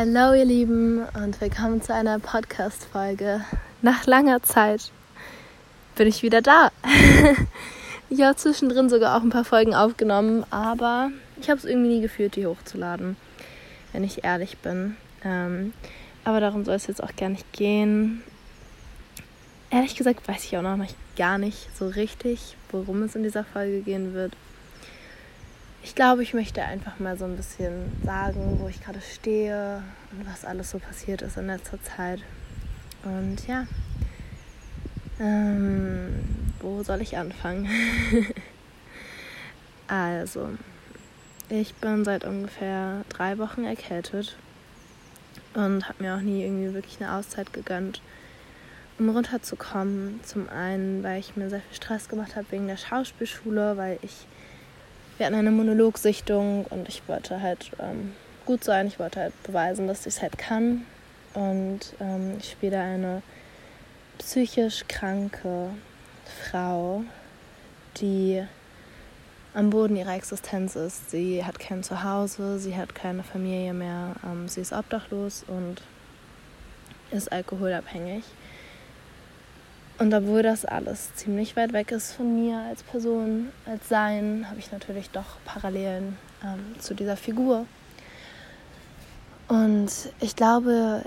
Hallo ihr Lieben und willkommen zu einer Podcast-Folge. Nach langer Zeit bin ich wieder da. ich habe zwischendrin sogar auch ein paar Folgen aufgenommen, aber ich habe es irgendwie nie gefühlt, die hochzuladen, wenn ich ehrlich bin. Ähm, aber darum soll es jetzt auch gar nicht gehen. Ehrlich gesagt weiß ich auch noch gar nicht so richtig, worum es in dieser Folge gehen wird ich glaube, ich möchte einfach mal so ein bisschen sagen, wo ich gerade stehe und was alles so passiert ist in letzter Zeit. Und ja, ähm, wo soll ich anfangen? also, ich bin seit ungefähr drei Wochen erkältet und habe mir auch nie irgendwie wirklich eine Auszeit gegönnt, um runterzukommen. Zum einen, weil ich mir sehr viel Stress gemacht habe wegen der Schauspielschule, weil ich wir hatten eine Monologsichtung und ich wollte halt ähm, gut sein. Ich wollte halt beweisen, dass ich es halt kann. Und ähm, ich spiele eine psychisch kranke Frau, die am Boden ihrer Existenz ist. Sie hat kein Zuhause, sie hat keine Familie mehr, ähm, sie ist obdachlos und ist alkoholabhängig. Und obwohl das alles ziemlich weit weg ist von mir als Person, als Sein, habe ich natürlich doch Parallelen ähm, zu dieser Figur. Und ich glaube,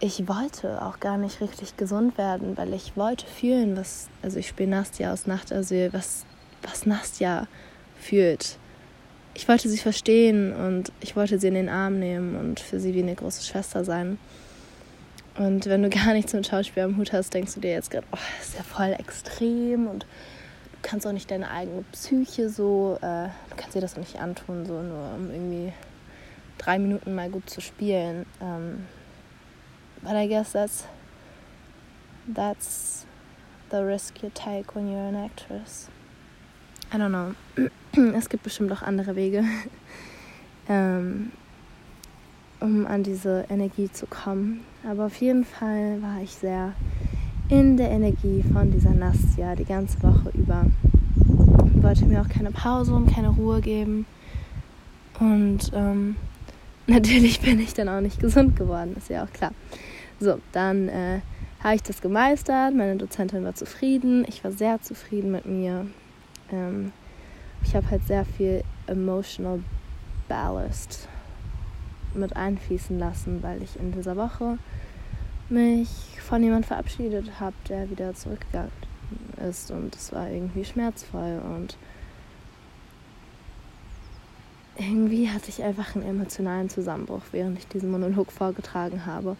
ich wollte auch gar nicht richtig gesund werden, weil ich wollte fühlen, was, also ich spiele Nastja aus Nachtasyl, was, was Nastja fühlt. Ich wollte sie verstehen und ich wollte sie in den Arm nehmen und für sie wie eine große Schwester sein. Und wenn du gar nichts mit Schauspiel am Hut hast, denkst du dir jetzt gerade, oh, ist ja voll extrem und du kannst auch nicht deine eigene Psyche so, äh, du kannst dir das auch nicht antun, so nur um irgendwie drei Minuten mal gut zu spielen. Um, ähm, but I guess that's that's the risk you take when you're an actress. I don't know. es gibt bestimmt auch andere Wege. ähm, um an diese Energie zu kommen. Aber auf jeden Fall war ich sehr in der Energie von dieser Nastja die ganze Woche über. Ich wollte mir auch keine Pause und keine Ruhe geben. Und ähm, natürlich bin ich dann auch nicht gesund geworden, ist ja auch klar. So, dann äh, habe ich das gemeistert. Meine Dozentin war zufrieden. Ich war sehr zufrieden mit mir. Ähm, ich habe halt sehr viel emotional ballast mit einfließen lassen, weil ich in dieser Woche mich von jemandem verabschiedet habe, der wieder zurückgegangen ist und es war irgendwie schmerzvoll und irgendwie hatte ich einfach einen emotionalen Zusammenbruch, während ich diesen Monolog vorgetragen habe.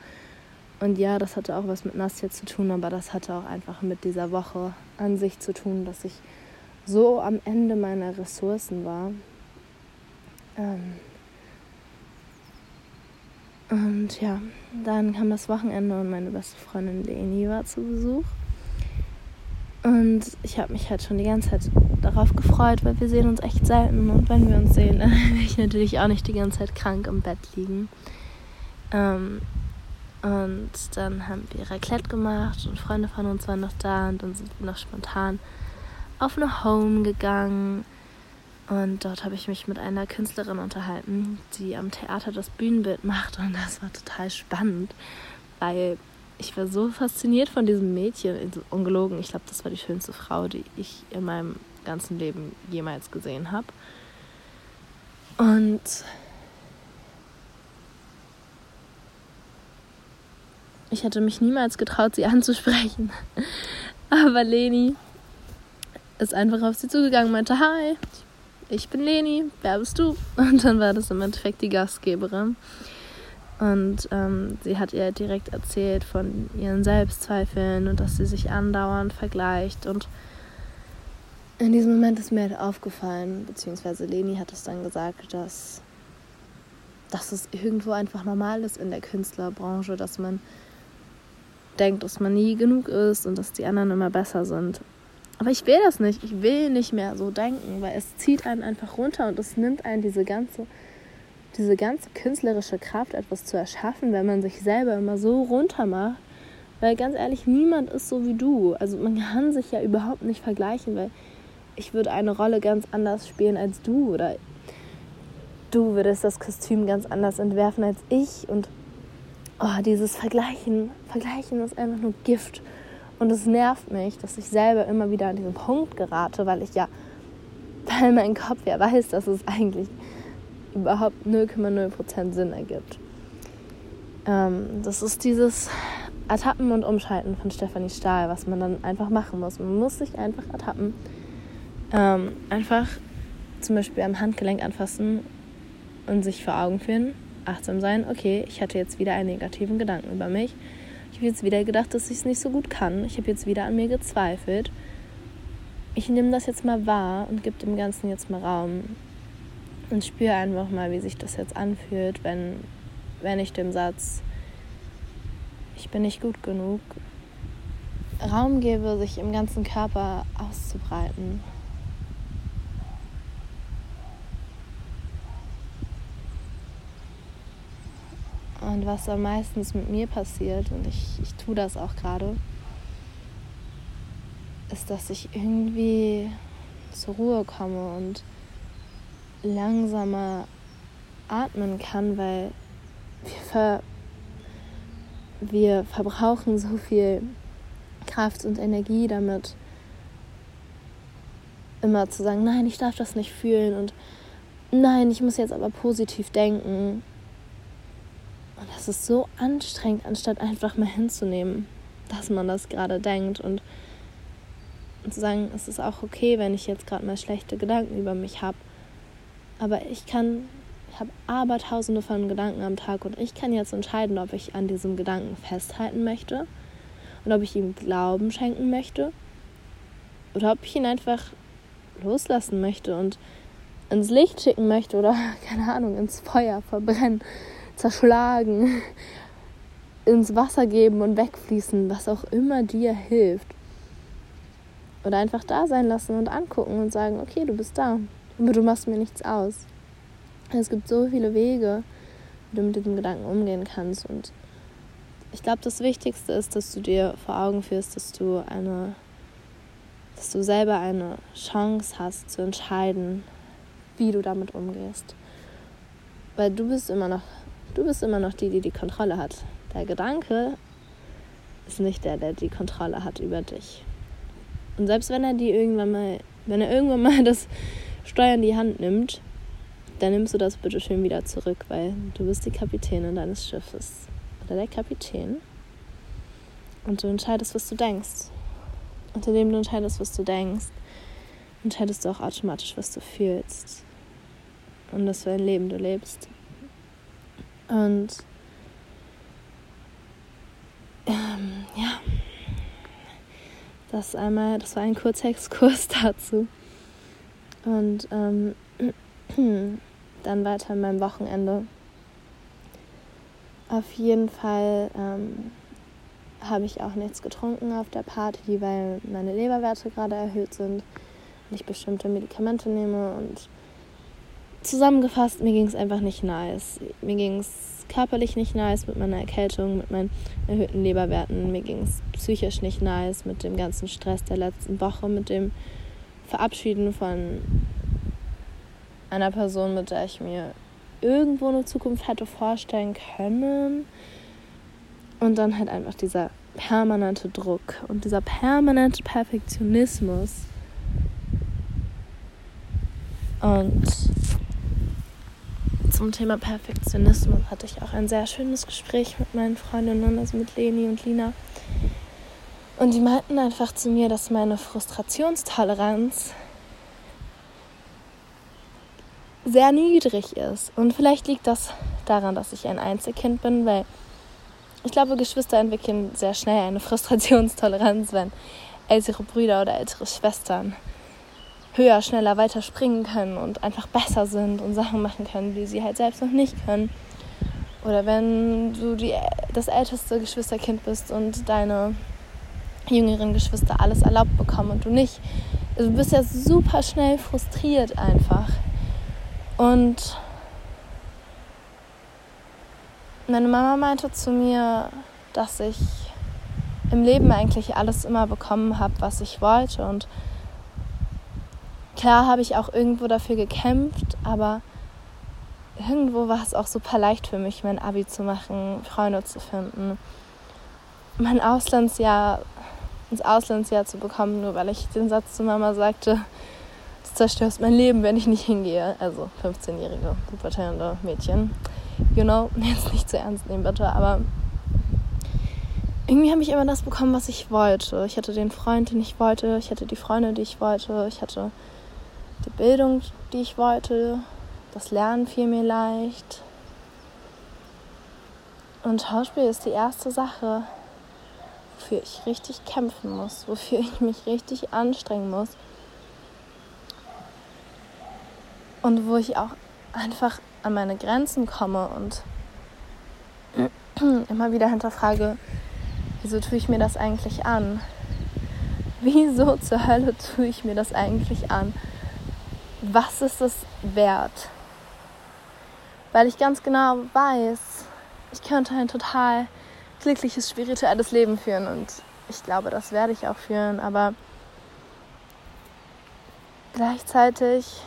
Und ja, das hatte auch was mit Nastja zu tun, aber das hatte auch einfach mit dieser Woche an sich zu tun, dass ich so am Ende meiner Ressourcen war. Ähm, und ja, dann kam das Wochenende und meine beste Freundin Leni war zu Besuch. Und ich habe mich halt schon die ganze Zeit darauf gefreut, weil wir sehen uns echt selten. Und wenn wir uns sehen, dann will ich natürlich auch nicht die ganze Zeit krank im Bett liegen. Ähm, und dann haben wir Raclette gemacht und Freunde von uns waren noch da und dann sind wir noch spontan auf eine Home gegangen und dort habe ich mich mit einer Künstlerin unterhalten, die am Theater das Bühnenbild macht. Und das war total spannend, weil ich war so fasziniert von diesem Mädchen. Ungelogen, ich glaube, das war die schönste Frau, die ich in meinem ganzen Leben jemals gesehen habe. Und ich hätte mich niemals getraut, sie anzusprechen. Aber Leni ist einfach auf sie zugegangen und meinte, hi, bin Leni, wer bist du? Und dann war das im Endeffekt die Gastgeberin. Und ähm, sie hat ihr direkt erzählt von ihren Selbstzweifeln und dass sie sich andauernd vergleicht. Und in diesem Moment ist mir halt aufgefallen, beziehungsweise Leni hat es dann gesagt, dass, dass es irgendwo einfach normal ist in der Künstlerbranche, dass man denkt, dass man nie genug ist und dass die anderen immer besser sind. Aber ich will das nicht. Ich will nicht mehr so denken, weil es zieht einen einfach runter und es nimmt einen diese ganze, diese ganze künstlerische Kraft, etwas zu erschaffen, wenn man sich selber immer so runter macht. Weil ganz ehrlich, niemand ist so wie du. Also man kann sich ja überhaupt nicht vergleichen, weil ich würde eine Rolle ganz anders spielen als du oder du würdest das Kostüm ganz anders entwerfen als ich und oh, dieses Vergleichen, Vergleichen ist einfach nur Gift. Und es nervt mich, dass ich selber immer wieder an diesen Punkt gerate, weil ich ja, weil mein Kopf ja weiß, dass es eigentlich überhaupt 0,0% Sinn ergibt. Ähm, das ist dieses Ertappen und Umschalten von Stefanie Stahl, was man dann einfach machen muss. Man muss sich einfach ertappen. Ähm, einfach zum Beispiel am Handgelenk anfassen und sich vor Augen führen, achtsam sein, okay, ich hatte jetzt wieder einen negativen Gedanken über mich. Ich habe jetzt wieder gedacht, dass ich es nicht so gut kann. Ich habe jetzt wieder an mir gezweifelt. Ich nehme das jetzt mal wahr und gebe dem Ganzen jetzt mal Raum. Und spüre einfach mal, wie sich das jetzt anfühlt, wenn, wenn ich dem Satz, ich bin nicht gut genug, Raum gebe, sich im ganzen Körper auszubreiten. Und was am meisten mit mir passiert, und ich, ich tue das auch gerade, ist, dass ich irgendwie zur Ruhe komme und langsamer atmen kann, weil wir, ver wir verbrauchen so viel Kraft und Energie damit, immer zu sagen, nein, ich darf das nicht fühlen und nein, ich muss jetzt aber positiv denken. Das ist so anstrengend, anstatt einfach mal hinzunehmen, dass man das gerade denkt und, und zu sagen, es ist auch okay, wenn ich jetzt gerade mal schlechte Gedanken über mich habe. Aber ich kann, ich habe abertausende von Gedanken am Tag und ich kann jetzt entscheiden, ob ich an diesem Gedanken festhalten möchte und ob ich ihm Glauben schenken möchte oder ob ich ihn einfach loslassen möchte und ins Licht schicken möchte oder keine Ahnung, ins Feuer verbrennen zerschlagen, ins Wasser geben und wegfließen, was auch immer dir hilft. Oder einfach da sein lassen und angucken und sagen, okay, du bist da, aber du machst mir nichts aus. Es gibt so viele Wege, wie du mit diesem Gedanken umgehen kannst. Und ich glaube, das Wichtigste ist, dass du dir vor Augen führst, dass du eine, dass du selber eine Chance hast zu entscheiden, wie du damit umgehst. Weil du bist immer noch Du bist immer noch die, die die Kontrolle hat. Der Gedanke ist nicht der, der die Kontrolle hat über dich. Und selbst wenn er die irgendwann mal, wenn er irgendwann mal das Steuer in die Hand nimmt, dann nimmst du das bitte schön wieder zurück, weil du bist die Kapitänin deines Schiffes oder der Kapitän. Und du entscheidest, was du denkst. Und indem du entscheidest, was du denkst, entscheidest du auch automatisch, was du fühlst. Und das für ein Leben du lebst. Und ähm, ja, das einmal, das war ein kurzer Exkurs dazu. Und ähm, dann weiter in meinem Wochenende. Auf jeden Fall ähm, habe ich auch nichts getrunken auf der Party, weil meine Leberwerte gerade erhöht sind und ich bestimmte Medikamente nehme und zusammengefasst, mir ging es einfach nicht nice. Mir ging es körperlich nicht nice mit meiner Erkältung, mit meinen erhöhten Leberwerten. Mir ging es psychisch nicht nice mit dem ganzen Stress der letzten Woche, mit dem Verabschieden von einer Person, mit der ich mir irgendwo eine Zukunft hätte vorstellen können. Und dann halt einfach dieser permanente Druck und dieser permanente Perfektionismus. Und zum Thema Perfektionismus hatte ich auch ein sehr schönes Gespräch mit meinen Freundinnen, also mit Leni und Lina. Und die meinten einfach zu mir, dass meine Frustrationstoleranz sehr niedrig ist. Und vielleicht liegt das daran, dass ich ein Einzelkind bin, weil ich glaube, Geschwister entwickeln sehr schnell eine Frustrationstoleranz, wenn ältere Brüder oder ältere Schwestern höher, schneller, weiter springen können und einfach besser sind und Sachen machen können, die sie halt selbst noch nicht können. Oder wenn du die, das älteste Geschwisterkind bist und deine jüngeren Geschwister alles erlaubt bekommen und du nicht. Also du bist ja super schnell frustriert einfach. Und meine Mama meinte zu mir, dass ich im Leben eigentlich alles immer bekommen habe, was ich wollte und Klar habe ich auch irgendwo dafür gekämpft, aber irgendwo war es auch super leicht für mich, mein Abi zu machen, Freunde zu finden, mein Auslandsjahr, ins Auslandsjahr zu bekommen, nur weil ich den Satz zu Mama sagte, du zerstörst mein Leben, wenn ich nicht hingehe. Also 15-jährige, pubertierende Mädchen. You know, jetzt nicht zu ernst nehmen, bitte, aber irgendwie habe ich immer das bekommen, was ich wollte. Ich hatte den Freund, den ich wollte, ich hatte die Freunde, die ich wollte, ich hatte die Bildung, die ich wollte, das Lernen fiel mir leicht. Und Schauspiel ist die erste Sache, wofür ich richtig kämpfen muss, wofür ich mich richtig anstrengen muss. Und wo ich auch einfach an meine Grenzen komme und immer wieder hinterfrage, wieso tue ich mir das eigentlich an? Wieso zur Hölle tue ich mir das eigentlich an? Was ist es wert? weil ich ganz genau weiß, ich könnte ein total glückliches, spirituelles Leben führen und ich glaube, das werde ich auch führen, aber gleichzeitig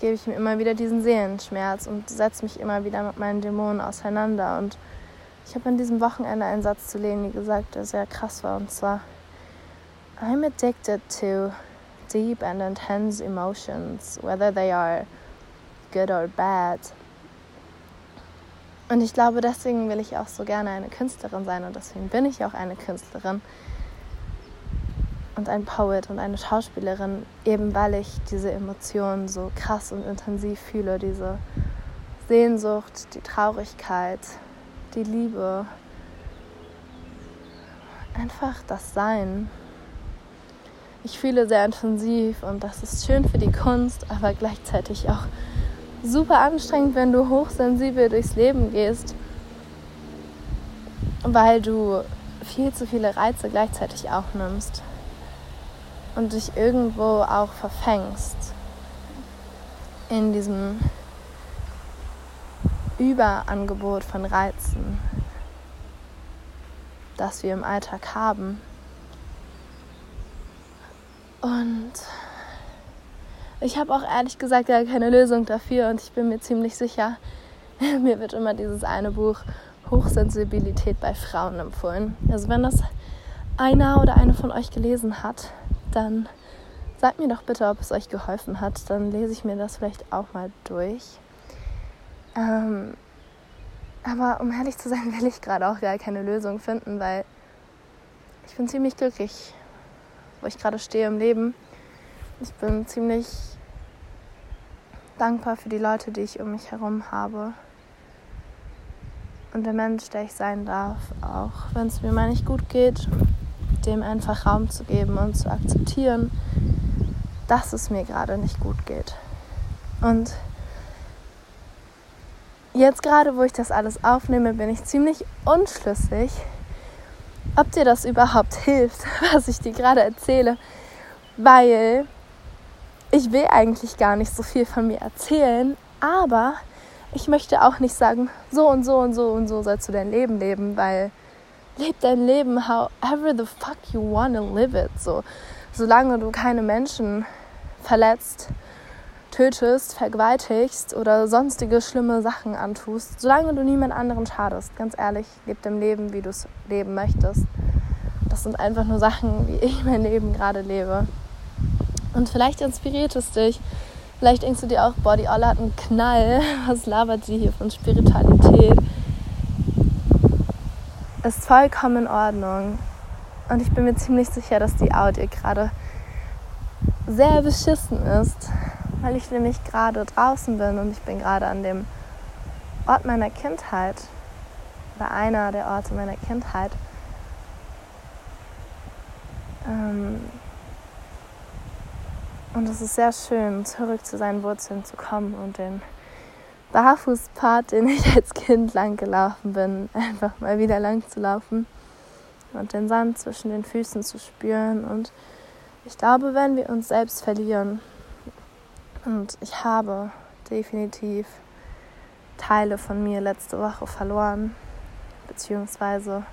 gebe ich mir immer wieder diesen Seelenschmerz und setze mich immer wieder mit meinen Dämonen auseinander. Und ich habe an diesem Wochenende einen Satz zu Leni gesagt, der sehr krass war, und zwar, I'm addicted to deep and intense emotions, whether they are good or bad. Und ich glaube, deswegen will ich auch so gerne eine Künstlerin sein und deswegen bin ich auch eine Künstlerin und ein Poet und eine Schauspielerin, eben weil ich diese Emotionen so krass und intensiv fühle, diese Sehnsucht, die Traurigkeit, die Liebe, einfach das Sein. Ich fühle sehr intensiv und das ist schön für die Kunst, aber gleichzeitig auch super anstrengend, wenn du hochsensibel durchs Leben gehst, weil du viel zu viele Reize gleichzeitig aufnimmst und dich irgendwo auch verfängst in diesem Überangebot von Reizen, das wir im Alltag haben. Und ich habe auch ehrlich gesagt gar keine Lösung dafür und ich bin mir ziemlich sicher, mir wird immer dieses eine Buch Hochsensibilität bei Frauen empfohlen. Also wenn das einer oder eine von euch gelesen hat, dann sagt mir doch bitte, ob es euch geholfen hat. Dann lese ich mir das vielleicht auch mal durch. Ähm, aber um ehrlich zu sein, will ich gerade auch gar keine Lösung finden, weil ich bin ziemlich glücklich, wo ich gerade stehe im Leben. Ich bin ziemlich dankbar für die Leute, die ich um mich herum habe. Und der Mensch, der ich sein darf, auch wenn es mir mal nicht gut geht, dem einfach Raum zu geben und zu akzeptieren, dass es mir gerade nicht gut geht. Und jetzt gerade, wo ich das alles aufnehme, bin ich ziemlich unschlüssig, ob dir das überhaupt hilft, was ich dir gerade erzähle, weil ich will eigentlich gar nicht so viel von mir erzählen, aber ich möchte auch nicht sagen, so und so und so und so sollst du dein Leben leben, weil leb dein Leben however the fuck you wanna live it. So, solange du keine Menschen verletzt, tötest, vergewaltigst oder sonstige schlimme Sachen antust, solange du niemand anderen schadest, ganz ehrlich, leb dein Leben, wie du es leben möchtest. Das sind einfach nur Sachen, wie ich mein Leben gerade lebe. Und vielleicht inspiriert es dich. Vielleicht denkst du dir auch, boah, die Olle hat einen Knall. Was labert sie hier von Spiritualität? Ist vollkommen in Ordnung. Und ich bin mir ziemlich sicher, dass die Audio gerade sehr beschissen ist, weil ich nämlich gerade draußen bin und ich bin gerade an dem Ort meiner Kindheit oder einer der Orte meiner Kindheit. Ähm, und es ist sehr schön, zurück zu seinen Wurzeln zu kommen und den Barfußpfad, den ich als Kind lang gelaufen bin, einfach mal wieder lang zu laufen und den Sand zwischen den Füßen zu spüren. Und ich glaube, wenn wir uns selbst verlieren, und ich habe definitiv Teile von mir letzte Woche verloren, beziehungsweise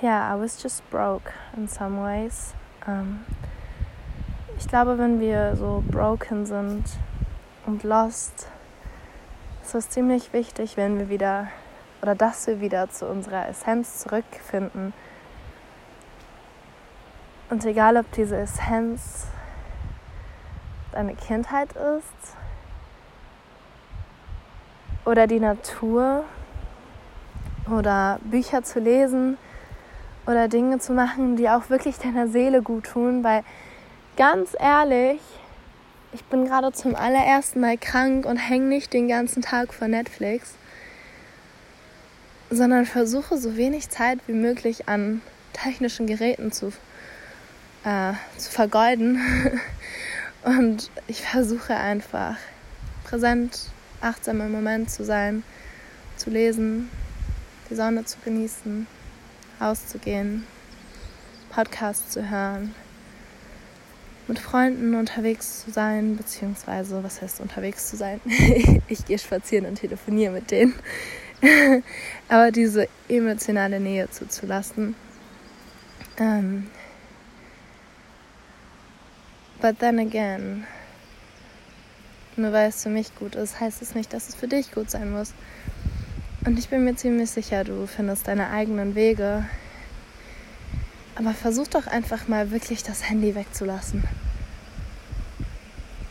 ja, yeah, I was just broke in some ways. Ähm, Ich glaube, wenn wir so broken sind und lost, ist es ziemlich wichtig, wenn wir wieder oder dass wir wieder zu unserer Essenz zurückfinden. Und egal, ob diese Essenz deine Kindheit ist oder die Natur oder Bücher zu lesen oder Dinge zu machen, die auch wirklich deiner Seele gut tun, weil ganz ehrlich, ich bin gerade zum allerersten Mal krank und hänge nicht den ganzen Tag vor Netflix, sondern versuche so wenig Zeit wie möglich an technischen Geräten zu, äh, zu vergeuden. und ich versuche einfach präsent, achtsam im Moment zu sein, zu lesen, die Sonne zu genießen, rauszugehen, Podcasts zu hören, mit Freunden unterwegs zu sein, beziehungsweise, was heißt unterwegs zu sein? ich gehe spazieren und telefoniere mit denen. Aber diese emotionale Nähe zuzulassen. Ähm, but then again, nur weil es für mich gut ist, heißt es nicht, dass es für dich gut sein muss. Und ich bin mir ziemlich sicher, du findest deine eigenen Wege. Aber versuch doch einfach mal wirklich das Handy wegzulassen.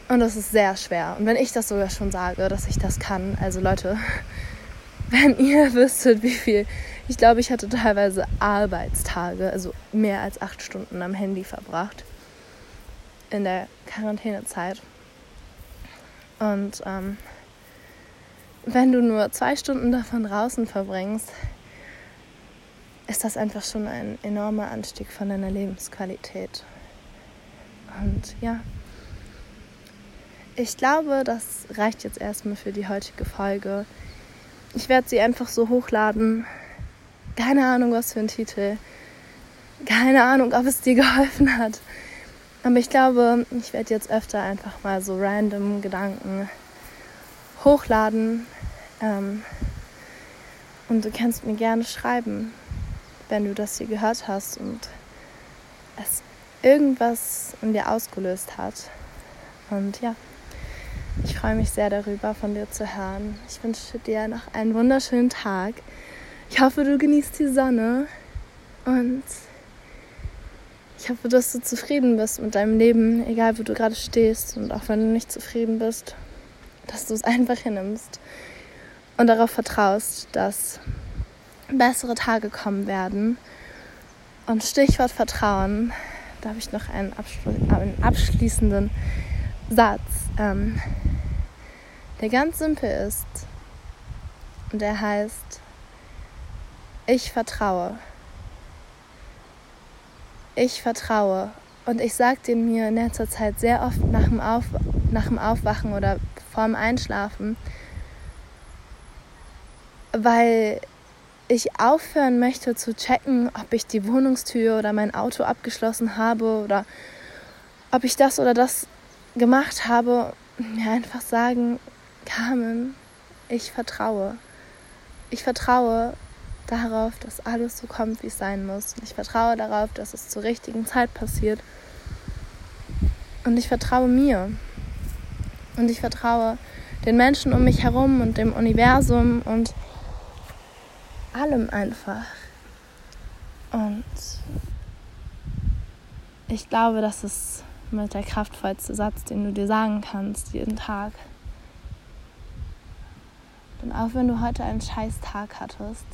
Und das ist sehr schwer. Und wenn ich das sogar schon sage, dass ich das kann, also Leute, wenn ihr wüsstet, wie viel, ich glaube, ich hatte teilweise Arbeitstage, also mehr als acht Stunden am Handy verbracht in der Quarantänezeit. Und ähm, wenn du nur zwei Stunden davon draußen verbringst, ist das einfach schon ein enormer Anstieg von deiner Lebensqualität. Und ja, ich glaube, das reicht jetzt erstmal für die heutige Folge. Ich werde sie einfach so hochladen. Keine Ahnung, was für ein Titel. Keine Ahnung, ob es dir geholfen hat. Aber ich glaube, ich werde jetzt öfter einfach mal so random Gedanken hochladen. Ähm, und du kannst mir gerne schreiben, wenn du das hier gehört hast und es irgendwas in dir ausgelöst hat. Und ja, ich freue mich sehr darüber, von dir zu hören. Ich wünsche dir noch einen wunderschönen Tag. Ich hoffe, du genießt die Sonne und ich hoffe, dass du zufrieden bist mit deinem Leben, egal wo du gerade stehst und auch wenn du nicht zufrieden bist dass du es einfach hinnimmst und darauf vertraust, dass bessere Tage kommen werden. Und Stichwort Vertrauen, da habe ich noch einen, einen abschließenden Satz, ähm, der ganz simpel ist. Und der heißt, ich vertraue. Ich vertraue. Und ich sage den mir in letzter Zeit sehr oft nach dem, Auf nach dem Aufwachen oder vorm Einschlafen, weil ich aufhören möchte zu checken, ob ich die Wohnungstür oder mein Auto abgeschlossen habe oder ob ich das oder das gemacht habe, mir einfach sagen, Carmen, ich vertraue. Ich vertraue darauf, dass alles so kommt, wie es sein muss. Ich vertraue darauf, dass es zur richtigen Zeit passiert. Und ich vertraue mir. Und ich vertraue den Menschen um mich herum und dem Universum und allem einfach. Und ich glaube, das ist mit der kraftvollste Satz, den du dir sagen kannst, jeden Tag. Denn auch wenn du heute einen scheiß Tag hattest,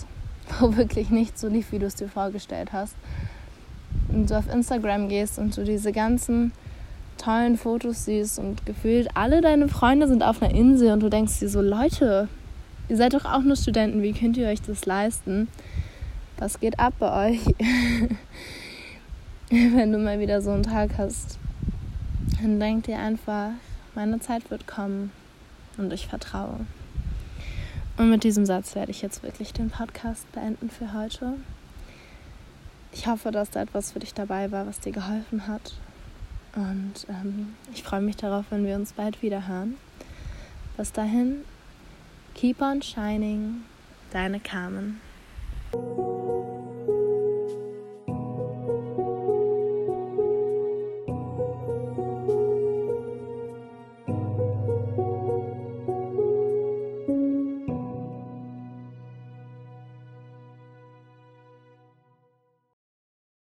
wo wirklich nicht so lief, wie du es dir vorgestellt hast, und du auf Instagram gehst und du diese ganzen tollen Fotos siehst und gefühlt alle deine Freunde sind auf einer Insel und du denkst dir so, Leute, ihr seid doch auch nur Studenten, wie könnt ihr euch das leisten? Was geht ab bei euch? Wenn du mal wieder so einen Tag hast, dann denk dir einfach, meine Zeit wird kommen und ich vertraue. Und mit diesem Satz werde ich jetzt wirklich den Podcast beenden für heute. Ich hoffe, dass da etwas für dich dabei war, was dir geholfen hat und ähm, ich freue mich darauf, wenn wir uns bald wieder hören. Bis dahin, keep on shining, deine Carmen.